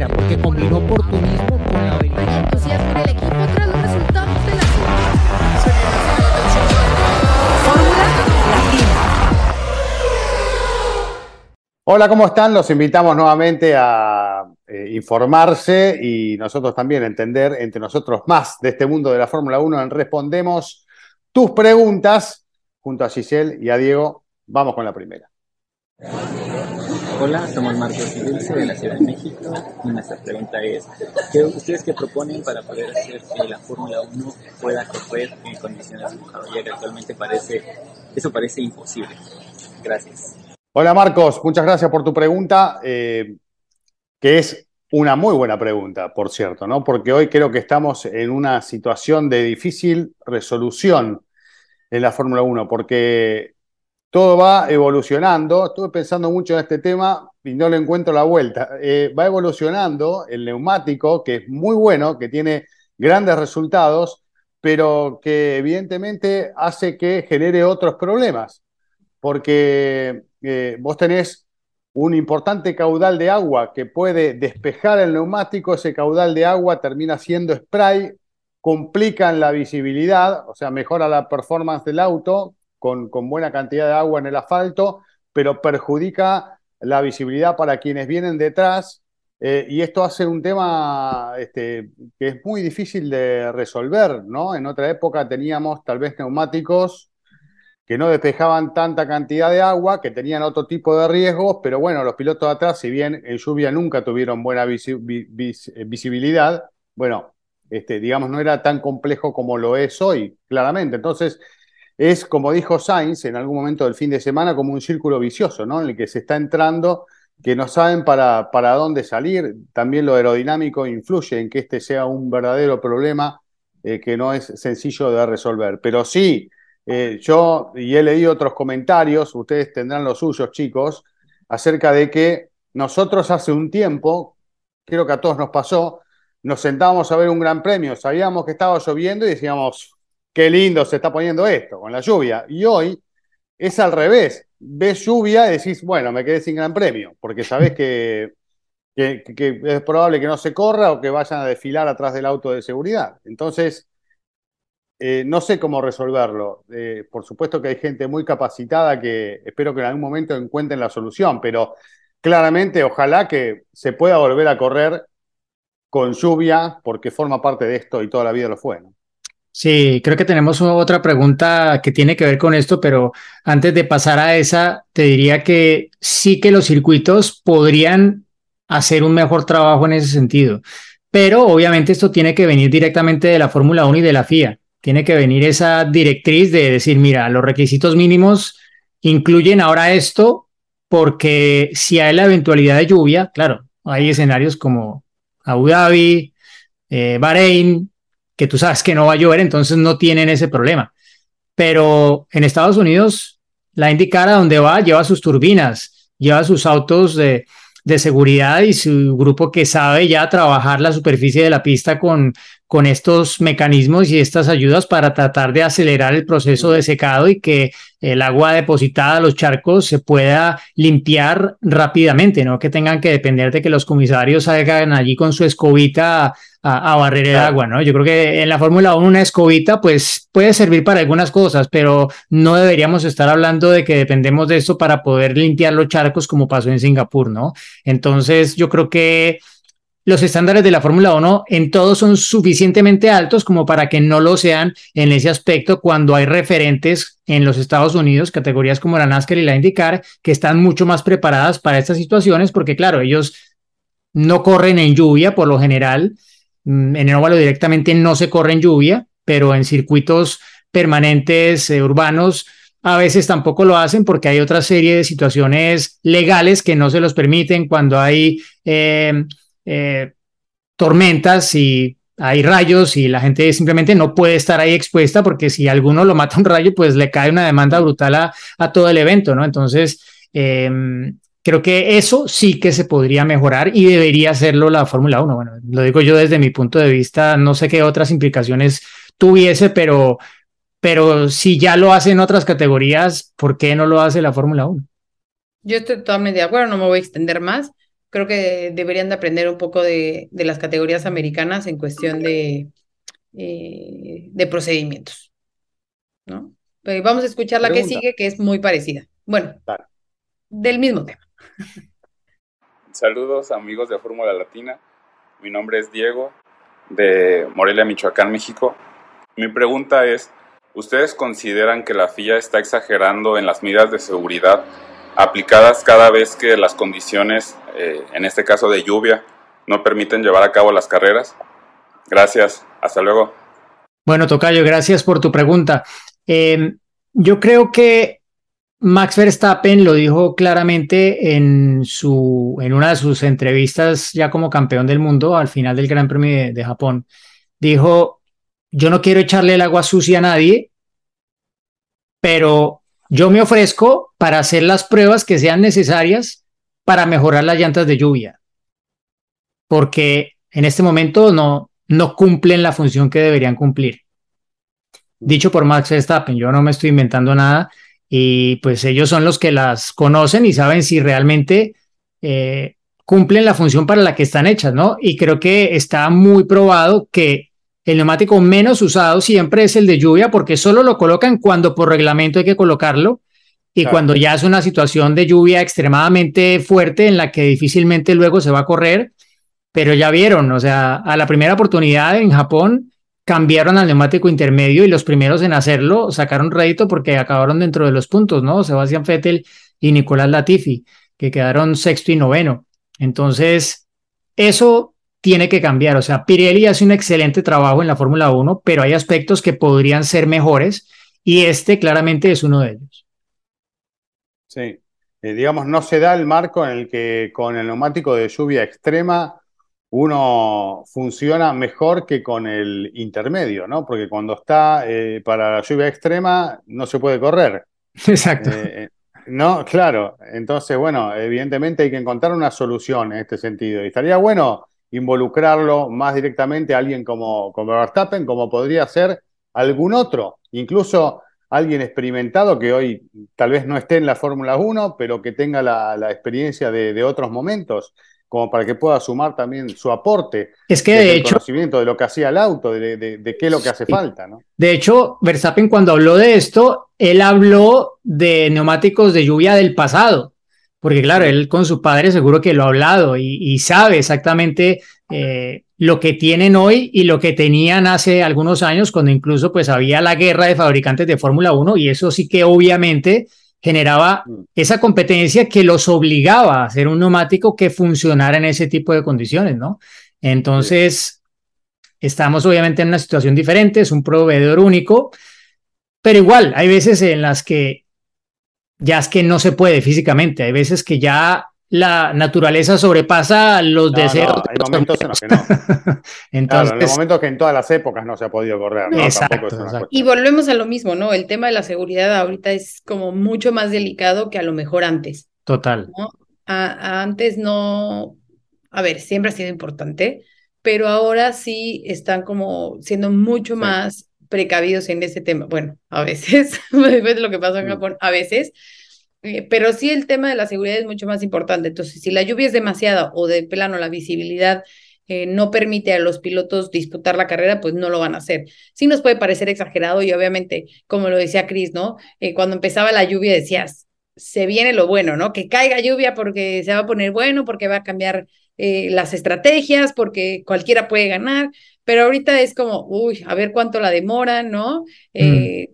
carrera, porque combinó oportunismo con la habilidad. entusiasmo en el equipo tras los resultados de la Fórmula Latina. Hola, ¿cómo están? Los invitamos nuevamente a eh, informarse y nosotros también entender entre nosotros más de este mundo de la Fórmula 1 en Respondemos tus preguntas junto a Giselle y a Diego. Vamos con la primera. Hola, somos Marcos y de la Ciudad de México y nuestra pregunta es, ¿qué, ¿ustedes qué proponen para poder hacer que la Fórmula 1 pueda correr en condiciones mojadas? Ya que actualmente parece, eso parece imposible. Gracias. Hola Marcos, muchas gracias por tu pregunta, eh, que es una muy buena pregunta, por cierto, ¿no? Porque hoy creo que estamos en una situación de difícil resolución en la Fórmula 1, porque todo va evolucionando. Estuve pensando mucho en este tema y no le encuentro la vuelta. Eh, va evolucionando el neumático, que es muy bueno, que tiene grandes resultados, pero que evidentemente hace que genere otros problemas, porque eh, vos tenés un importante caudal de agua que puede despejar el neumático, ese caudal de agua termina siendo spray, complican la visibilidad, o sea, mejora la performance del auto con, buena cantidad de agua en el asfalto, pero perjudica la visibilidad para quienes vienen detrás. eh, y esto hace un tema este, que es muy difícil de resolver, ¿no? En otra época teníamos tal vez neumáticos que no despejaban tanta cantidad de agua, que tenían otro tipo de riesgos, pero bueno, los pilotos de atrás, si bien en lluvia nunca tuvieron buena eh, visibilidad, bueno, este, digamos, no era tan complejo como lo es hoy, claramente. Entonces, es como dijo Sainz en algún momento del fin de semana, como un círculo vicioso, ¿no? En el que se está entrando, que no saben para, para dónde salir. También lo aerodinámico influye en que este sea un verdadero problema eh, que no es sencillo de resolver. Pero sí, eh, yo y he leído otros comentarios, ustedes tendrán los suyos, chicos, acerca de que nosotros hace un tiempo, creo que a todos nos pasó, nos sentábamos a ver un gran premio, sabíamos que estaba lloviendo y decíamos, qué lindo se está poniendo esto con la lluvia. Y hoy es al revés, ves lluvia y decís, bueno, me quedé sin gran premio, porque sabés que, que, es probable que no se corra o que vayan a desfilar atrás del auto de seguridad. Entonces, eh, no sé cómo resolverlo. Eh, por supuesto que hay gente muy capacitada que espero que en algún momento encuentren la solución, pero claramente ojalá que se pueda volver a correr con lluvia porque forma parte de esto y toda la vida lo fue. ¿no? Sí, creo que tenemos otra pregunta que tiene que ver con esto, pero antes de pasar a esa, te diría que sí que los circuitos podrían hacer un mejor trabajo en ese sentido, pero obviamente esto tiene que venir directamente de la Fórmula 1 y de la FIA. Tiene que venir esa directriz de decir, mira, los requisitos mínimos incluyen ahora esto porque si hay la eventualidad de lluvia, claro, hay escenarios como Abu Dhabi, eh, Bahrein, que tú sabes que no va a llover, entonces no tienen ese problema. Pero en Estados Unidos, la IndyCar a donde va lleva sus turbinas, lleva sus autos de, de seguridad y su grupo que sabe ya trabajar la superficie de la pista con, con estos mecanismos y estas ayudas para tratar de acelerar el proceso de secado y que el agua depositada a los charcos se pueda limpiar rápidamente, no que tengan que depender de que los comisarios salgan allí con su escobita a, barrer el agua, ¿no? Yo creo que en la Fórmula 1 una escobita pues puede servir para algunas cosas, pero no deberíamos estar hablando de que dependemos de esto para poder limpiar los charcos como pasó en Singapur, ¿no? Entonces yo creo que los estándares de la Fórmula 1 en todos son suficientemente altos como para que no lo sean en ese aspecto cuando hay referentes en los Estados Unidos, categorías como la NASCAR y la IndyCar, que están mucho más preparadas para estas situaciones, porque claro, ellos no corren en lluvia por lo general, mm, en el directamente no se corre en lluvia, pero en circuitos permanentes eh, urbanos a veces tampoco lo hacen porque hay otra serie de situaciones legales que no se los permiten cuando hay eh, eh, tormentas y hay rayos y la gente simplemente no puede estar ahí expuesta porque si alguno lo mata un rayo, pues le cae una demanda brutal a, todo el evento, ¿no? Entonces, eh, creo que eso sí que se podría mejorar y debería hacerlo la Fórmula 1. Bueno, lo digo yo desde mi punto de vista, no sé qué otras implicaciones tuviese, pero, pero si ya lo hacen otras categorías, ¿por qué no lo hace la Fórmula 1? Yo estoy totalmente de acuerdo, no me voy a extender más. Creo que deberían de aprender un poco de, de las categorías americanas en cuestión de, eh, de procedimientos, ¿no? Pero vamos a escuchar la que sigue, que es muy parecida. Bueno, del mismo tema. Saludos amigos de Fórmula Latina. Mi nombre es Diego de Morelia, Michoacán, México. Mi pregunta es, ¿ustedes consideran que la FIA está exagerando en las medidas de seguridad aplicadas cada vez que las condiciones, eh, en este caso de lluvia, no permiten llevar a cabo las carreras? Gracias, hasta luego. Bueno, Tocayo, gracias por tu pregunta. Eh, yo creo que Max Verstappen lo dijo claramente en, su, en una de sus entrevistas ya como campeón del mundo al final del Gran Premio de Japón. Dijo, yo no quiero echarle el agua sucia a nadie, pero yo me ofrezco para hacer las pruebas que sean necesarias para mejorar las llantas de lluvia, porque en este momento no, no cumplen la función que deberían cumplir. Dicho por Max Verstappen, yo no me estoy inventando nada y pues ellos son los que las conocen y saben si realmente eh, cumplen la función para la que están hechas, ¿no? Y creo que está muy probado que el neumático menos usado siempre es el de lluvia porque solo lo colocan cuando por reglamento hay que colocarlo y Claro. cuando ya es una situación de lluvia extremadamente fuerte en la que difícilmente luego se va a correr, pero ya vieron, o sea, a la primera oportunidad en Japón cambiaron al neumático intermedio y los primeros en hacerlo sacaron rédito porque acabaron dentro de los puntos, ¿no? Sebastián Vettel y Nicolás Latifi, que quedaron sexto y noveno. Entonces, eso tiene que cambiar. O sea, Pirelli hace un excelente trabajo en la Fórmula 1, pero hay aspectos que podrían ser mejores y este claramente es uno de ellos. Sí. Eh, digamos, no se da el marco en el que con el neumático de lluvia extrema uno funciona mejor que con el intermedio, ¿no? Porque cuando está eh, para la lluvia extrema no se puede correr. Exacto. Eh, no, claro. Entonces, bueno, evidentemente hay que encontrar una solución en este sentido. Y estaría bueno involucrarlo más directamente a alguien como, como Verstappen, como podría ser algún otro, incluso alguien experimentado que hoy tal vez no esté en la Fórmula 1, pero que tenga la, la experiencia de, de otros momentos, como para que pueda sumar también su aporte. Es que de hecho, conocimiento de lo que hacía el auto, de, de- de qué es lo que hace Sí. falta, ¿no? de hecho, Verstappen cuando habló de esto, él habló de neumáticos de lluvia del pasado, porque claro, él con su padre seguro que lo ha hablado y, y sabe exactamente eh, lo que tienen hoy y lo que tenían hace algunos años, cuando incluso pues había la guerra de fabricantes de Fórmula 1 y eso sí que obviamente generaba Mm. esa competencia que los obligaba a hacer un neumático que funcionara en ese tipo de condiciones, ¿no? Entonces, estamos obviamente en una situación diferente, es un proveedor único, pero igual, hay veces en las que ya es que no se puede físicamente, hay veces que ya la naturaleza sobrepasa los No, deseos. no, de hay momentos en los que no. Claro, en los Entonces, momentos que en todas las épocas no se ha podido correr, ¿no? Exacto. Y volvemos a lo mismo, ¿no? El tema de la seguridad ahorita es como mucho más delicado que a lo mejor antes, total. ¿no? A- a antes no, a ver, siempre ha sido importante, pero ahora sí están como siendo mucho Sí. más precavidos en ese tema. Bueno, a veces, depende de lo que pasa en Mm. Japón, a veces, eh, pero sí el tema de la seguridad es mucho más importante. Entonces, si la lluvia es demasiada o de plano la visibilidad eh, no permite a los pilotos disputar la carrera, pues no lo van a hacer. Sí nos puede parecer exagerado y obviamente, como lo decía Chris, ¿no? Eh, cuando empezaba la lluvia decías, se viene lo bueno, ¿no? Que caiga lluvia porque se va a poner bueno, porque va a cambiar eh, las estrategias, porque cualquiera puede ganar, pero ahorita es como, uy, a ver cuánto la demoran, ¿no? Eh,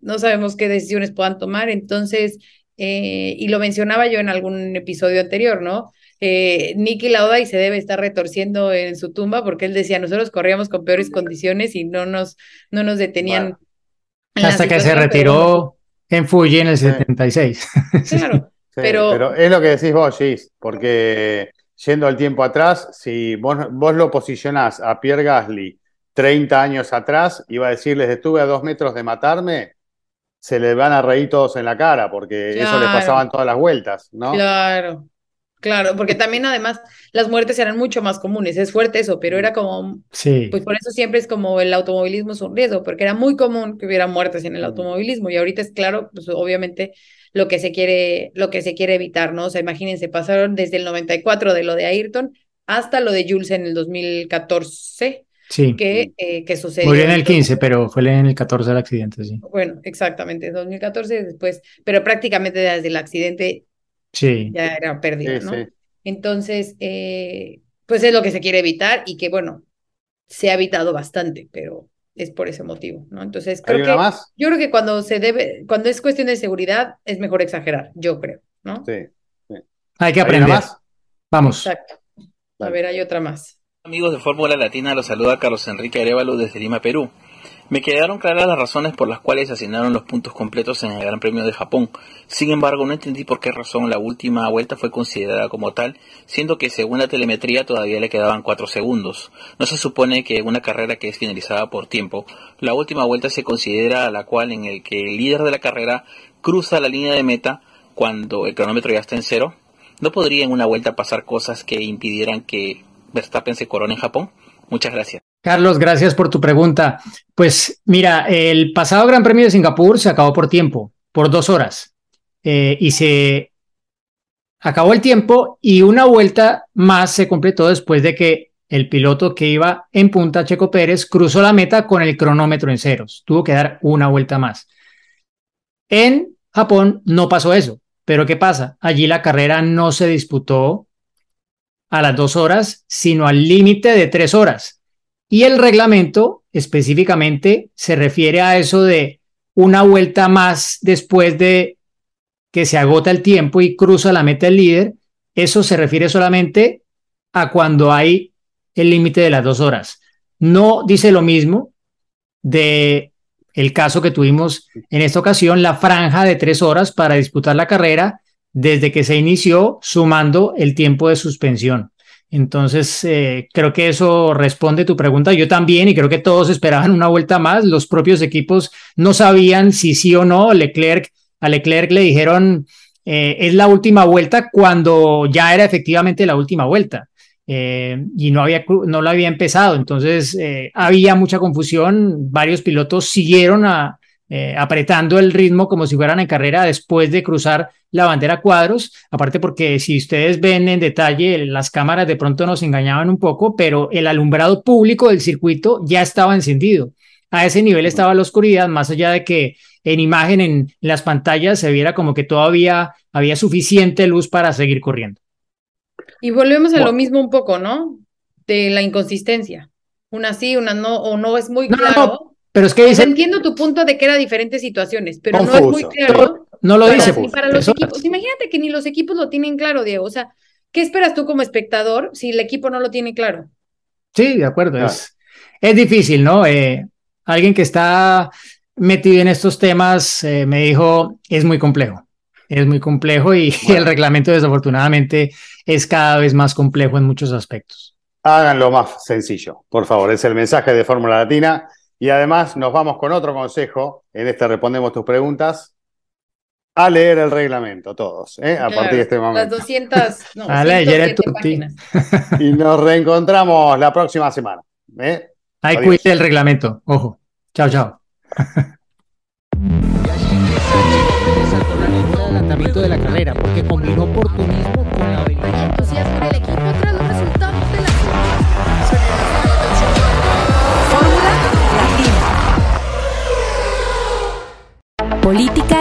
no sabemos qué decisiones puedan tomar, entonces, eh, y lo mencionaba yo en algún episodio anterior, ¿no? Eh, Nicky Lauda y se debe estar retorciendo en su tumba porque él decía, nosotros corríamos con peores condiciones y no nos, no nos detenían. Hasta que se pero retiró en Fuji en el Sí. 76. Claro, Sí, pero- pero es lo que decís vos, Gis, porque yendo al tiempo atrás, si vos, vos lo posicionás a Pierre Gasly 30 años atrás, iba a decirles, estuve a dos metros de matarme, se le van a reír todos en la cara, porque eso les Claro. pasaba en todas las vueltas, ¿no? Claro, claro, porque también además las muertes eran mucho más comunes, es fuerte eso, pero era como, Sí. pues por eso siempre es como el automovilismo es un riesgo, porque era muy común que hubiera muertes en el Mm. automovilismo y ahorita es claro, pues obviamente lo que se quiere, lo que se quiere evitar, ¿no? O sea, imagínense, pasaron desde el 94 de lo de Ayrton hasta lo de Jules en el 2014. Sí. Que, eh, que sucedió. Murió en el 15, pero fue en el 14 el accidente, sí. Bueno, exactamente, 2014 después, pero prácticamente desde el accidente sí. ya era pérdida, ¿no? Entonces, eh, pues es lo que se quiere evitar y que, bueno, se ha evitado bastante, pero es por ese motivo, ¿no? Entonces, creo que más? yo creo que cuando se debe, cuando es cuestión de seguridad, es mejor exagerar, yo creo, ¿no? Sí. sí. Hay que aprender. más? Vamos. Exacto. A ver, hay otra más. Amigos de Fórmula Latina, los saluda Carlos Enrique Arevalo desde Lima, Perú. Me quedaron claras las razones por las cuales asignaron los puntos completos en el Gran Premio de Japón. Sin embargo, no entendí por qué razón la última vuelta fue considerada como tal, siendo que según la telemetría todavía le quedaban 4 segundos. No se supone que una carrera que es finalizada por tiempo, la última vuelta se considera a la cual en el que el líder de la carrera cruza la línea de meta cuando el cronómetro ya está en cero. ¿No podría en una vuelta pasar cosas que impidieran que Verstappen se corone en Japón? Muchas gracias. Carlos, gracias por tu pregunta. Pues mira, el pasado Gran Premio de Singapur se acabó por tiempo, por dos horas, eh, y se acabó el tiempo y una vuelta más se completó después de que el piloto que iba en punta, Checo Pérez, cruzó la meta con el cronómetro en ceros. Tuvo que dar una vuelta más. En Japón no pasó eso, pero ¿qué pasa? Allí la carrera no se disputó a las dos horas, sino al límite de tres horas. Y el reglamento específicamente se refiere a eso de una vuelta más después de que se agota el tiempo y cruza la meta el líder. Eso se refiere solamente a cuando hay el límite de las dos horas. No dice lo mismo de el caso que tuvimos en esta ocasión, la franja de tres horas para disputar la carrera desde que se inició, sumando el tiempo de suspensión. Entonces, eh, creo que eso responde tu pregunta. Yo también, y creo que todos esperaban una vuelta más. Los propios equipos no sabían si sí o no. Leclerc, a Leclerc le dijeron, eh, es la última vuelta cuando ya era efectivamente la última vuelta. Eh, y no, había, no lo había empezado. Entonces, había mucha confusión. Varios pilotos siguieron a, apretando el ritmo como si fueran en carrera después de cruzar la bandera cuadros, aparte porque si ustedes ven en detalle, las cámaras de pronto nos engañaban un poco, pero el alumbrado público del circuito ya estaba encendido. A ese nivel estaba la oscuridad, más allá de que en imagen en las pantallas se viera como que todavía había suficiente luz para seguir corriendo. Y volvemos a lo mismo un poco, ¿no? De la inconsistencia. Una sí, una no, o no es muy claro. Pero es que dice... entiendo tu punto de que era diferentes situaciones, pero no es muy claro. No lo dice. para los equipos. Imagínate que ni los equipos lo tienen claro, Diego. O sea, ¿qué esperas tú como espectador si el equipo no lo tiene claro? Sí, de acuerdo. Es, es difícil, ¿no? Eh, alguien que está metido en estos temas eh, me dijo, es muy complejo. Es muy complejo y, el reglamento desafortunadamente es cada vez más complejo en muchos aspectos. Háganlo más sencillo, por favor. Es el mensaje de Fórmula Latina. Y además nos vamos con otro consejo. En este respondemos tus preguntas a leer el reglamento, todos, ¿eh? a partir de este momento. Las 200, no, a leer páginas. Y nos reencontramos la próxima semana. ¿eh? Ahí cuide el reglamento, ojo. Chao, chao. de la carrera, porque combinó oportunismo